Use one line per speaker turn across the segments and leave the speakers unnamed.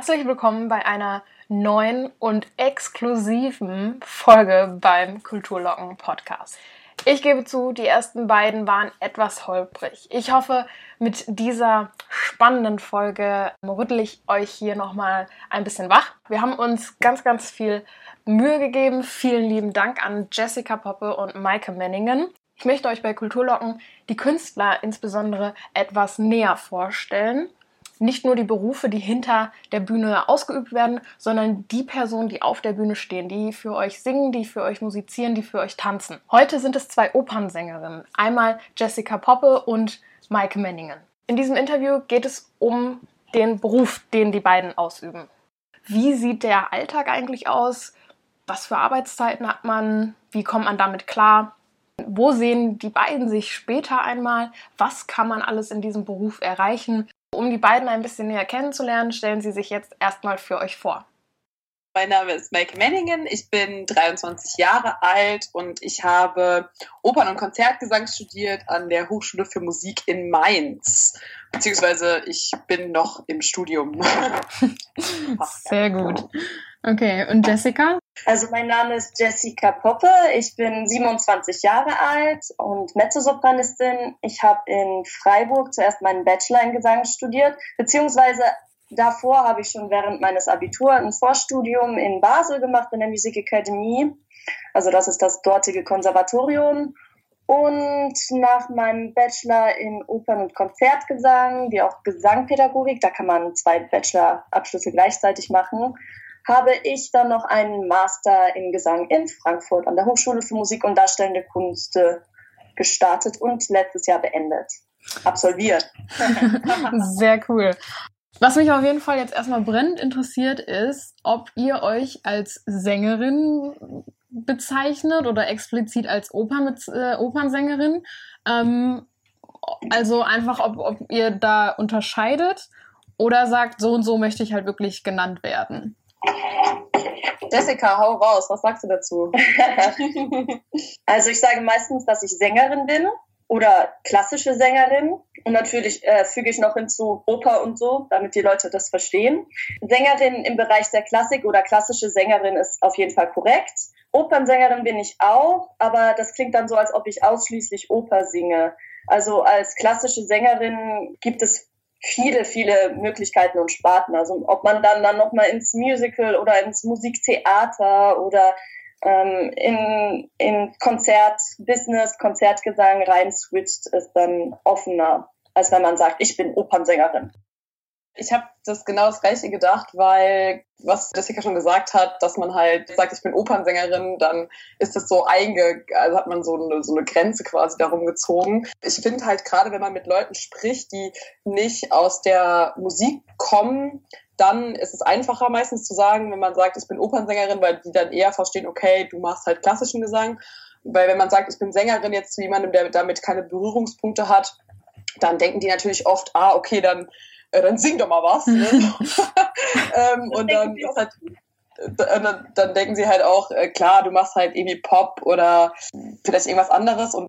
Herzlich willkommen bei einer neuen und exklusiven Folge beim Kulturlocken Podcast. Ich gebe zu, die ersten beiden waren etwas holprig. Ich hoffe, mit dieser spannenden Folge rüttel ich euch hier nochmal ein bisschen wach. Wir haben uns ganz, ganz viel Mühe gegeben. Vielen lieben Dank an Jessica Poppe und Maike Menningen. Ich möchte euch bei Kulturlocken die Künstler insbesondere etwas näher vorstellen nicht nur die Berufe, die hinter der Bühne ausgeübt werden, sondern die Personen, die auf der Bühne stehen, die für euch singen, die für euch musizieren, die für euch tanzen. Heute sind es zwei Opernsängerinnen, einmal Jessica Poppe und Maike Menningen. In diesem Interview geht es um den Beruf, den die beiden ausüben. Wie sieht der Alltag eigentlich aus? Was für Arbeitszeiten hat man? Wie kommt man damit klar? Wo sehen die beiden sich später einmal? Was kann man alles in diesem Beruf erreichen? Um die beiden ein bisschen näher kennenzulernen, stellen sie sich jetzt erstmal für euch vor.
Mein Name ist Maike Menningen, ich bin 23 Jahre alt und ich habe Opern- und Konzertgesang studiert an der Hochschule für Musik in Mainz. Beziehungsweise ich bin noch im Studium.
Sehr gut. Okay, und Jessica?
Also mein Name ist Jessica Poppe, ich bin 27 Jahre alt und Mezzosopranistin. Ich habe in Freiburg zuerst meinen Bachelor in Gesang studiert, beziehungsweise davor habe ich schon während meines Abitur ein Vorstudium in Basel gemacht in der Music Academy. Also das ist das dortige Konservatorium. Und nach meinem Bachelor in Opern- und Konzertgesang, wie auch Gesangpädagogik, da kann man zwei Bachelorabschlüsse gleichzeitig machen, habe ich dann noch einen Master in Gesang in Frankfurt an der Hochschule für Musik und Darstellende Kunst gestartet und letztes Jahr beendet. Absolviert.
Sehr cool. Was mich auf jeden Fall jetzt erstmal brennend interessiert ist, ob ihr euch als Sängerin bezeichnet oder explizit als Oper mit, äh, Opernsängerin. Ähm, also einfach, ob, ob ihr da unterscheidet oder sagt, so und so möchte ich halt wirklich genannt werden.
Jessica, hau raus, was sagst du dazu?
also ich sage meistens, dass ich Sängerin bin oder klassische Sängerin. Und natürlich äh, füge ich noch hinzu Oper und so, damit die Leute das verstehen. Sängerin im Bereich der Klassik oder klassische Sängerin ist auf jeden Fall korrekt. Opernsängerin bin ich auch, aber das klingt dann so, als ob ich ausschließlich Oper singe. Also als klassische Sängerin gibt es viele, viele Möglichkeiten und Sparten. Also ob man dann, dann nochmal ins Musical oder ins Musiktheater oder ähm, in, in Konzertbusiness, Konzertgesang rein switcht, ist dann offener, als wenn man sagt, ich bin Opernsängerin.
Ich habe das genau das Gleiche gedacht, weil was Jessica schon gesagt hat, dass man halt sagt, ich bin Opernsängerin, dann ist das so einge, also hat man so eine, so eine Grenze quasi darum gezogen. Ich finde halt gerade, wenn man mit Leuten spricht, die nicht aus der Musik kommen, dann ist es einfacher meistens zu sagen, wenn man sagt, ich bin Opernsängerin, weil die dann eher verstehen, okay, du machst halt klassischen Gesang. Weil wenn man sagt, ich bin Sängerin jetzt zu jemandem, der damit keine Berührungspunkte hat, dann denken die natürlich oft, ah, okay, dann äh, dann sing doch mal was. Ne? ähm, und dann ist halt, dann, dann, denken sie halt auch, äh, klar, du machst halt irgendwie Pop oder vielleicht irgendwas anderes und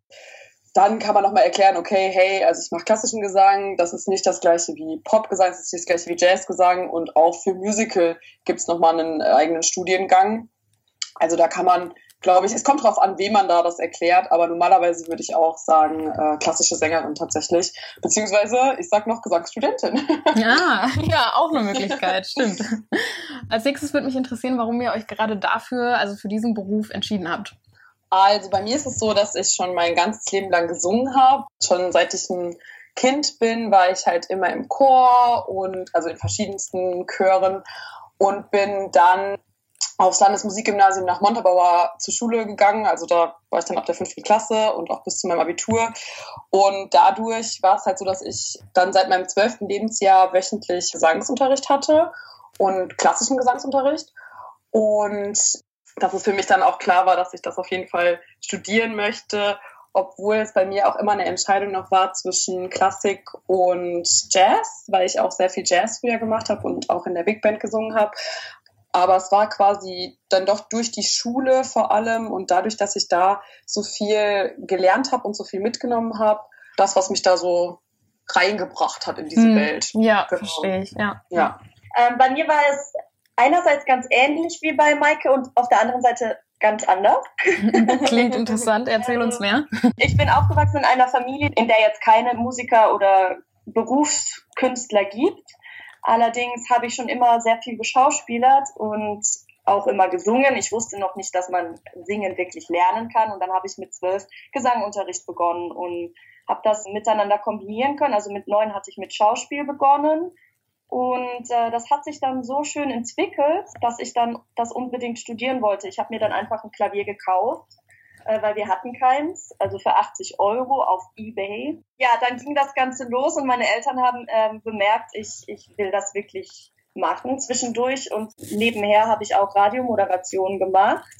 dann kann man nochmal erklären, okay, hey, also ich mache klassischen Gesang, das ist nicht das gleiche wie Popgesang, das ist nicht das gleiche wie Jazzgesang und auch für Musical gibt es nochmal einen eigenen Studiengang. Also da kann man glaube ich, es kommt darauf an, wem man da das erklärt, aber normalerweise würde ich auch sagen, äh, klassische Sängerin tatsächlich. Beziehungsweise, ich sag noch Gesangsstudentin.
Ja, ja, auch eine Möglichkeit, stimmt. Als nächstes würde mich interessieren, warum ihr euch gerade dafür, also für diesen Beruf entschieden habt.
Also bei mir ist es so, dass ich schon mein ganzes Leben lang gesungen habe. Schon seit ich ein Kind bin, war ich halt immer im Chor und also in verschiedensten Chören und bin dann aufs Landesmusikgymnasium nach Montabaur zur Schule gegangen. Also da war ich dann ab der fünften Klasse und auch bis zu meinem Abitur. Und dadurch war es halt so, dass ich dann seit meinem zwölften Lebensjahr wöchentlich Gesangsunterricht hatte und klassischen Gesangsunterricht. Und dass es für mich dann auch klar war, dass ich das auf jeden Fall studieren möchte, obwohl es bei mir auch immer eine Entscheidung noch war zwischen Klassik und Jazz, weil ich auch sehr viel Jazz früher gemacht habe und auch in der Big Band gesungen habe. Aber es war quasi dann doch durch die Schule vor allem und dadurch, dass ich da so viel gelernt habe und so viel mitgenommen habe, das, was mich da so reingebracht hat in diese hm, Welt.
Ja, genau. verstehe ich, ja.
Ja.
Ähm, bei mir war es einerseits ganz ähnlich wie bei Maike und auf der anderen Seite ganz anders.
Klingt interessant, erzähl uns mehr.
Ich bin aufgewachsen in einer Familie, in der jetzt keine Musiker oder Berufskünstler gibt. Allerdings habe ich schon immer sehr viel geschauspielert und auch immer gesungen. Ich wusste noch nicht, dass man singen wirklich lernen kann. Und dann habe ich mit zwölf Gesangunterricht begonnen und habe das miteinander kombinieren können. Also mit neun hatte ich mit Schauspiel begonnen. Und äh, das hat sich dann so schön entwickelt, dass ich dann das unbedingt studieren wollte. Ich habe mir dann einfach ein Klavier gekauft, äh, weil wir hatten keins, also für 80 Euro auf eBay. Ja, dann ging das Ganze los und meine Eltern haben äh, bemerkt, ich, ich will das wirklich machen zwischendurch und nebenher habe ich auch Radiomoderationen gemacht.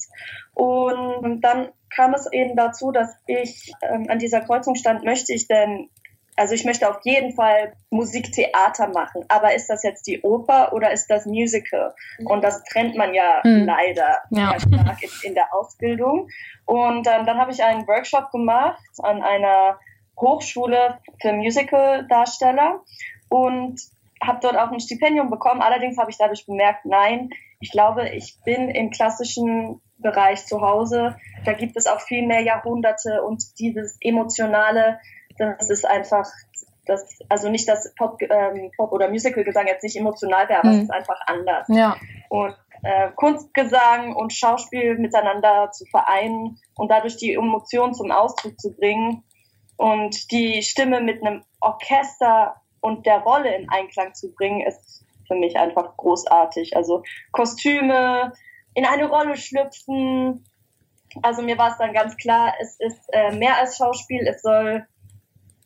Und dann kam es eben dazu, dass ich ähm, an dieser Kreuzung stand, möchte ich denn, also ich möchte auf jeden Fall Musiktheater machen, aber ist das jetzt die Oper oder ist das Musical? Und das trennt man ja hm. leider ja. stark in, in, der Ausbildung. Und ähm, dann habe ich einen Workshop gemacht an einer Hochschule für Musical-Darsteller und habe dort auch ein Stipendium bekommen. Allerdings habe ich dadurch bemerkt, nein, ich glaube, ich bin im klassischen Bereich zu Hause. Da gibt es auch viel mehr Jahrhunderte und dieses emotionale, das ist einfach, das, also nicht, dass Pop, ähm, Pop oder Musical-Gesang jetzt nicht emotional wäre, aber mhm. es ist einfach anders.
Ja.
Und äh, Kunstgesang und Schauspiel miteinander zu vereinen und dadurch die Emotionen zum Ausdruck zu bringen und die Stimme mit einem Orchester und der Rolle in Einklang zu bringen, ist für mich einfach großartig. Also Kostüme, in eine Rolle schlüpfen. Also mir war es dann ganz klar, es ist äh, mehr als Schauspiel, es soll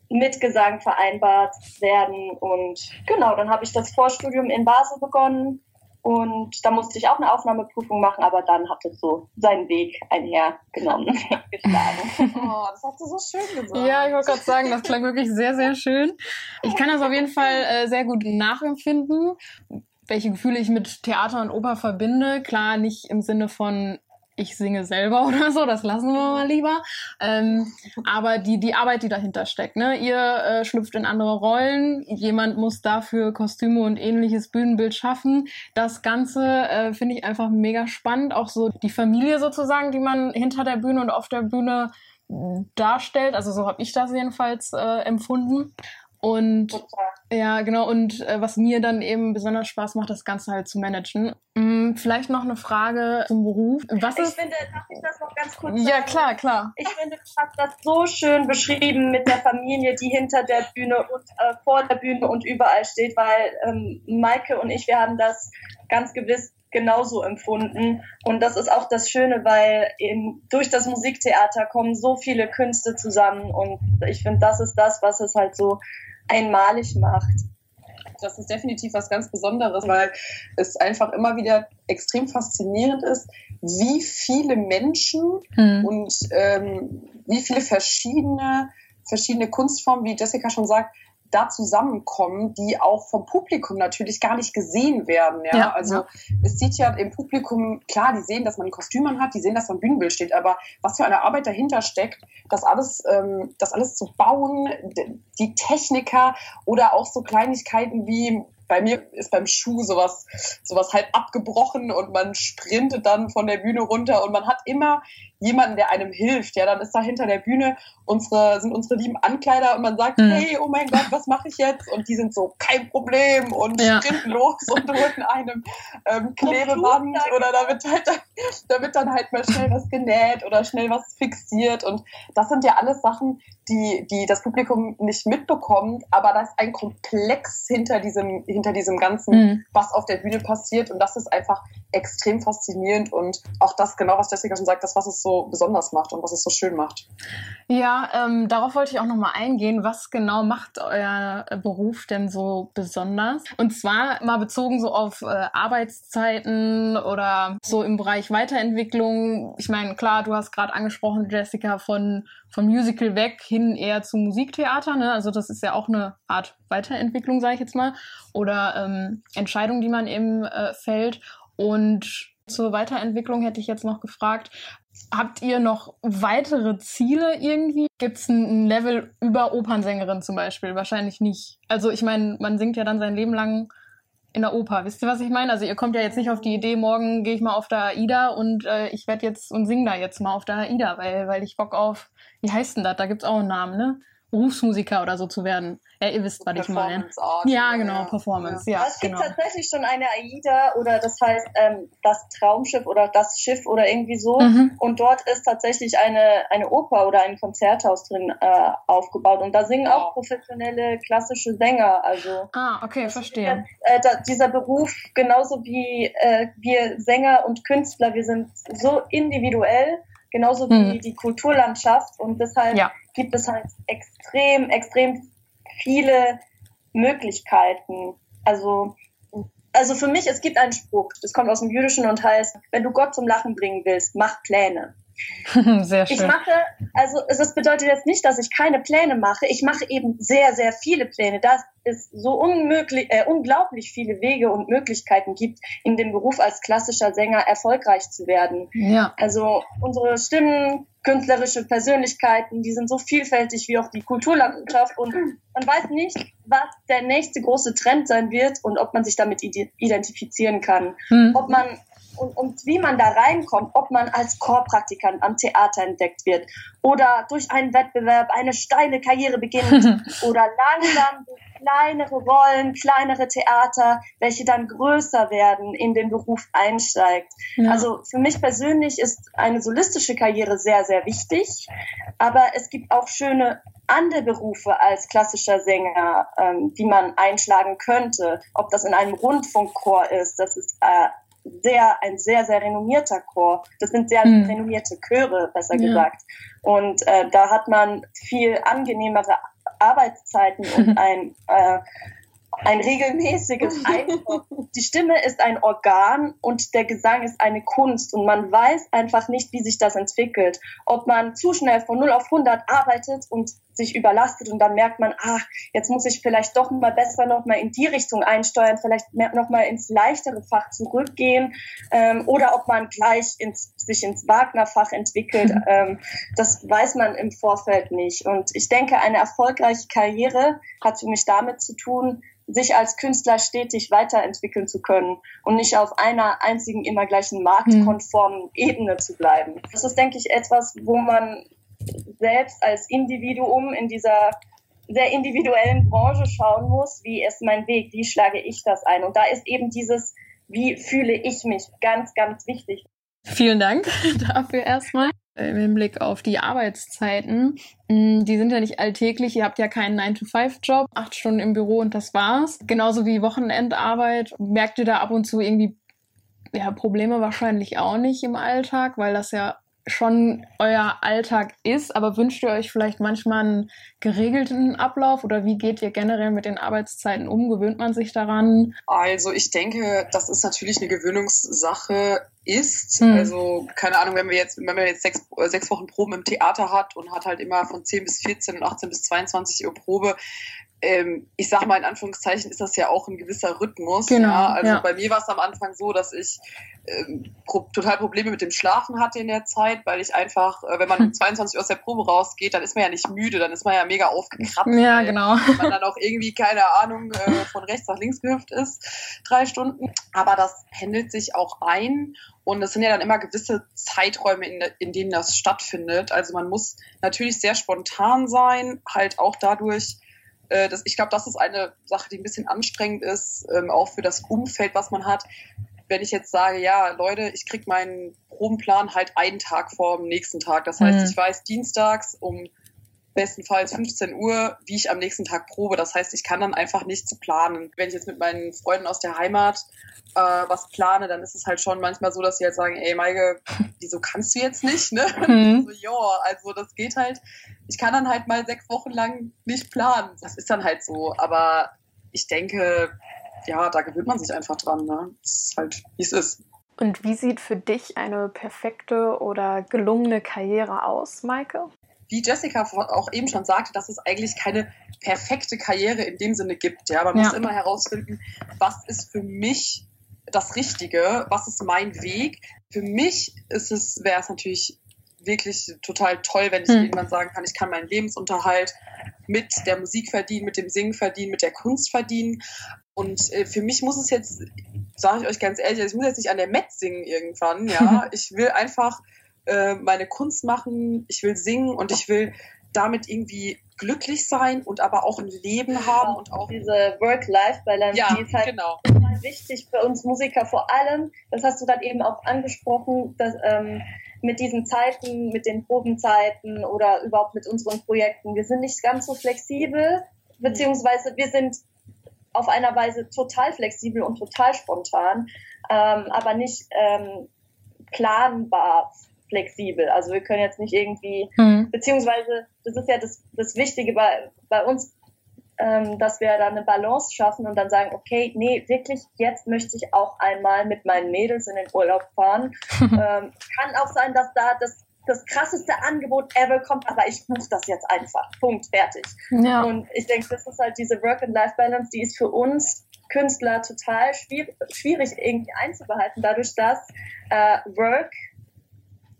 mit Gesang vereinbart werden. Und genau, dann habe ich das Vorstudium in Basel begonnen und da musste ich auch eine Aufnahmeprüfung machen, aber dann hat es so seinen Weg einhergenommen,
Oh, das hast du so schön gesagt.
Ja, ich wollte gerade sagen, das klang wirklich sehr, sehr schön. Ich kann das auf jeden Fall äh, sehr gut nachempfinden, welche Gefühle ich mit Theater und Oper verbinde. Klar, nicht im Sinne von ich singe selber oder so, das lassen wir mal lieber. Ähm, aber die, die Arbeit, die dahinter steckt, ne? Ihr äh, schlüpft in andere Rollen, jemand muss dafür Kostüme und ähnliches Bühnenbild schaffen. Das Ganze äh, finde ich einfach mega spannend. Auch so die Familie sozusagen, die man hinter der Bühne und auf der Bühne darstellt. Also so habe ich das jedenfalls äh, empfunden. Und ja, genau. Und äh, was mir dann eben besonders Spaß macht, das Ganze halt zu managen. Hm, vielleicht noch eine Frage zum Beruf.
Was ich finde, darf ich das noch ganz kurz sagen?
Ja, klar, klar.
Ich finde, du hast das so schön beschrieben mit der Familie, die hinter der Bühne und äh, vor der Bühne und überall steht, weil ähm, Maike und ich, wir haben das ganz gewiss genauso empfunden. Und das ist auch das Schöne, weil eben durch das Musiktheater kommen so viele Künste zusammen. Und ich finde, das ist das, was es halt so einmalig macht.
Das ist definitiv was ganz Besonderes, weil es einfach immer wieder extrem faszinierend ist, wie viele Menschen hm. und ähm, wie viele verschiedene, verschiedene Kunstformen, wie Jessica schon sagt, da zusammenkommen, die auch vom Publikum natürlich gar nicht gesehen werden. Ja? ja also ja. es sieht ja im Publikum, klar, die sehen, dass man ein Kostüm hat, die sehen, dass man Bühnenbild steht, aber was für eine Arbeit dahinter steckt, das alles, ähm, das alles zu bauen, die Techniker oder auch so Kleinigkeiten wie bei mir ist beim Schuh sowas, sowas halt abgebrochen und man sprintet dann von der Bühne runter und man hat immer jemanden, der einem hilft. Ja, dann ist da hinter der Bühne unsere, sind unsere lieben Ankleider und man sagt, mhm. hey, oh mein Gott, was mache ich jetzt? Und die sind so, kein Problem und ja. sprinten los und drücken einem ähm, Klebeband oder da wird, halt, da wird dann halt mal schnell was genäht oder schnell was fixiert und das sind ja alles Sachen, die, die das Publikum nicht mitbekommt, aber da ist ein Komplex hinter diesem, hinter diesem Ganzen, mhm. was auf der Bühne passiert und das ist einfach extrem faszinierend und auch das, genau was Jessica schon sagt, das, was es so besonders macht und was es so schön macht.
Ja, ähm, darauf wollte ich auch nochmal eingehen. Was genau macht euer Beruf denn so besonders? Und zwar mal bezogen so auf äh, Arbeitszeiten oder so im Bereich Weiterentwicklung. Ich meine, klar, du hast gerade angesprochen, Jessica, von, von Musical weg hin eher zum Musiktheater. Ne? Also das ist ja auch eine Art Weiterentwicklung, sage ich jetzt mal. Oder ähm, Entscheidung, die man eben äh, fällt. Und zur Weiterentwicklung hätte ich jetzt noch gefragt, habt ihr noch weitere Ziele irgendwie? Gibt es ein Level über Opernsängerin zum Beispiel? Wahrscheinlich nicht. Also ich meine, man singt ja dann sein Leben lang in der Oper. Wisst ihr, was ich meine? Also ihr kommt ja jetzt nicht auf die Idee, morgen gehe ich mal auf der AIDA und äh, ich werde jetzt und sing da jetzt mal auf der AIDA, weil, weil ich Bock auf, wie heißt denn das? Da gibt's auch einen Namen, ne? Berufsmusiker oder so zu werden. Ja, ihr wisst, was ich meine. Ja, genau, Performance. Ja,
ja es
genau.
gibt tatsächlich schon eine AIDA oder das heißt ähm, das Traumschiff oder das Schiff oder irgendwie so. Mhm. Und dort ist tatsächlich eine, eine Oper oder ein Konzerthaus drin äh, aufgebaut. Und da singen auch professionelle klassische Sänger. Also
ah, okay, verstehe.
Äh, da, dieser Beruf, genauso wie äh, wir Sänger und Künstler, wir sind so individuell genauso wie hm. die Kulturlandschaft. Und deshalb ja. gibt es halt extrem, extrem viele Möglichkeiten. Also, also für mich, es gibt einen Spruch, das kommt aus dem Jüdischen und heißt, wenn du Gott zum Lachen bringen willst, mach Pläne.
Sehr schön.
Ich mache, also das bedeutet jetzt nicht, dass ich keine Pläne mache. Ich mache eben sehr, sehr viele Pläne. Da es so unmöglich, äh, unglaublich viele Wege und Möglichkeiten gibt, in dem Beruf als klassischer Sänger erfolgreich zu werden.
Ja.
Also unsere Stimmen, künstlerische Persönlichkeiten, die sind so vielfältig wie auch die Kulturlandschaft und man weiß nicht, was der nächste große Trend sein wird und ob man sich damit identifizieren kann. Hm. Ob man und, und wie man da reinkommt, ob man als Chorpraktikant am Theater entdeckt wird oder durch einen Wettbewerb eine steile Karriere beginnt oder langsam kleinere Rollen, kleinere Theater, welche dann größer werden, in den Beruf einsteigt. Ja. Also für mich persönlich ist eine solistische Karriere sehr, sehr wichtig, aber es gibt auch schöne andere Berufe als klassischer Sänger, ähm, die man einschlagen könnte. Ob das in einem Rundfunkchor ist, das ist äh, sehr, ein sehr, sehr renommierter Chor. Das sind sehr hm. renommierte Chöre, besser ja. gesagt. Und äh, da hat man viel angenehmere Arbeitszeiten und ein, äh, ein regelmäßiges Einkommen. Die Stimme ist ein Organ und der Gesang ist eine Kunst und man weiß einfach nicht, wie sich das entwickelt. Ob man zu schnell von 0 auf 100 arbeitet und sich überlastet und dann merkt man, ah, jetzt muss ich vielleicht doch mal besser noch mal in die Richtung einsteuern, vielleicht noch mal ins leichtere Fach zurückgehen ähm, oder ob man gleich ins, sich ins Wagner-Fach entwickelt, ähm, das weiß man im Vorfeld nicht. Und ich denke, eine erfolgreiche Karriere hat für mich damit zu tun, sich als Künstler stetig weiterentwickeln zu können und nicht auf einer einzigen immer gleichen marktkonformen mhm. Ebene zu bleiben. Das ist, denke ich, etwas, wo man selbst als Individuum in dieser sehr individuellen Branche schauen muss, wie ist mein Weg, wie schlage ich das ein. Und da ist eben dieses, wie fühle ich mich, ganz, ganz wichtig.
Vielen Dank dafür erstmal. Im Hinblick auf die Arbeitszeiten. Mm, die sind ja nicht alltäglich. Ihr habt ja keinen 9-to-5-Job, acht Stunden im Büro und das war's. Genauso wie Wochenendarbeit. Merkt ihr da ab und zu irgendwie ja, Probleme wahrscheinlich auch nicht im Alltag, weil das ja schon euer Alltag ist, aber wünscht ihr euch vielleicht manchmal einen geregelten Ablauf oder wie geht ihr generell mit den Arbeitszeiten um? Gewöhnt man sich daran?
Also ich denke, das ist natürlich eine Gewöhnungssache ist. Hm. Also keine Ahnung, wenn wir jetzt, wenn man jetzt sechs, sechs Wochen Proben im Theater hat und hat halt immer von 10 bis 14 und 18 bis 22 Uhr Probe, ähm, ich sag mal in Anführungszeichen, ist das ja auch ein gewisser Rhythmus. Genau, ja? Also ja. bei mir war es am Anfang so, dass ich ähm, pro total Probleme mit dem Schlafen hatte in der Zeit, weil ich einfach, äh, wenn man um 22 Uhr aus der Probe rausgeht, dann ist man ja nicht müde, dann ist man ja mega aufgekratzt.
Ja, genau.
Wenn man dann auch irgendwie, keine Ahnung, äh, von rechts nach links gehüpft ist, drei Stunden. Aber das pendelt sich auch ein und es sind ja dann immer gewisse Zeiträume, in, in denen das stattfindet. Also man muss natürlich sehr spontan sein, halt auch dadurch, äh, das, ich glaube, das ist eine Sache, die ein bisschen anstrengend ist, ähm, auch für das Umfeld, was man hat. Wenn ich jetzt sage, ja, Leute, ich kriege meinen Probenplan halt einen Tag vor dem nächsten Tag. Das heißt, mhm. ich weiß dienstags um bestenfalls 15 Uhr, wie ich am nächsten Tag probe. Das heißt, ich kann dann einfach nichts planen. Wenn ich jetzt mit meinen Freunden aus der Heimat äh, was plane, dann ist es halt schon manchmal so, dass sie halt sagen, ey Maike, wieso kannst du jetzt nicht? Ne? Mhm. so, ja, also das geht halt. Ich kann dann halt mal sechs Wochen lang nicht planen. Das ist dann halt so. Aber ich denke, ja, da gewöhnt man sich einfach dran. Ne? Das ist halt, wie es ist.
Und wie sieht für dich eine perfekte oder gelungene Karriere aus, Maike?
Wie Jessica auch eben schon sagte, dass es eigentlich keine perfekte Karriere in dem Sinne gibt. Ja, man ja. muss immer herausfinden, was ist für mich das Richtige, was ist mein Weg. Für mich ist es, wäre es natürlich wirklich total toll, wenn ich hm. irgendwann sagen kann, ich kann meinen Lebensunterhalt mit der Musik verdienen, mit dem Singen verdienen, mit der Kunst verdienen. Und äh, für mich muss es jetzt, sage ich euch ganz ehrlich, ich muss jetzt nicht an der Met singen irgendwann, ja. ich will einfach äh, meine Kunst machen, ich will singen und ich will damit irgendwie glücklich sein und aber auch ein Leben haben und auch
diese Work-Life-Balance,
ja,
die ist halt
genau.
wichtig für uns Musiker vor allem. Das hast du dann eben auch angesprochen, dass ähm, mit diesen Zeiten, mit den Probenzeiten oder überhaupt mit unseren Projekten, wir sind nicht ganz so flexibel, beziehungsweise wir sind auf einer Weise total flexibel und total spontan, ähm, aber nicht ähm, planbar flexibel. Also wir können jetzt nicht irgendwie, mhm. beziehungsweise das ist ja das, das Wichtige bei, bei uns, ähm, dass wir da eine Balance schaffen und dann sagen, okay, nee, wirklich, jetzt möchte ich auch einmal mit meinen Mädels in den Urlaub fahren. ähm, kann auch sein, dass da das, das krasseste Angebot ever kommt, aber ich buche das jetzt einfach. Punkt, fertig. Ja. Und ich denke, das ist halt diese Work-and-Life-Balance, die ist für uns Künstler total schwierig, schwierig irgendwie einzubehalten, dadurch, dass äh, Work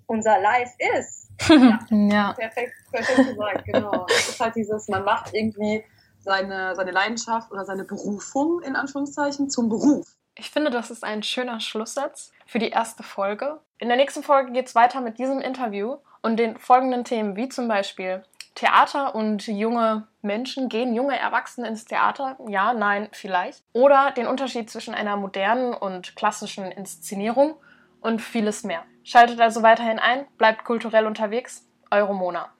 unser Life ist.
ja. ja. Perfekt, perfekt gesagt, genau. Das ist halt dieses, man macht irgendwie seine, seine Leidenschaft oder seine Berufung in Anführungszeichen zum Beruf.
Ich finde, das ist ein schöner Schlusssatz für die erste Folge. In der nächsten Folge geht es weiter mit diesem Interview und den folgenden Themen, wie zum Beispiel Theater und junge Menschen. Gehen junge Erwachsene ins Theater? Ja, nein, vielleicht. Oder den Unterschied zwischen einer modernen und klassischen Inszenierung und vieles mehr. Schaltet also weiterhin ein, bleibt kulturell unterwegs. Eure Mona.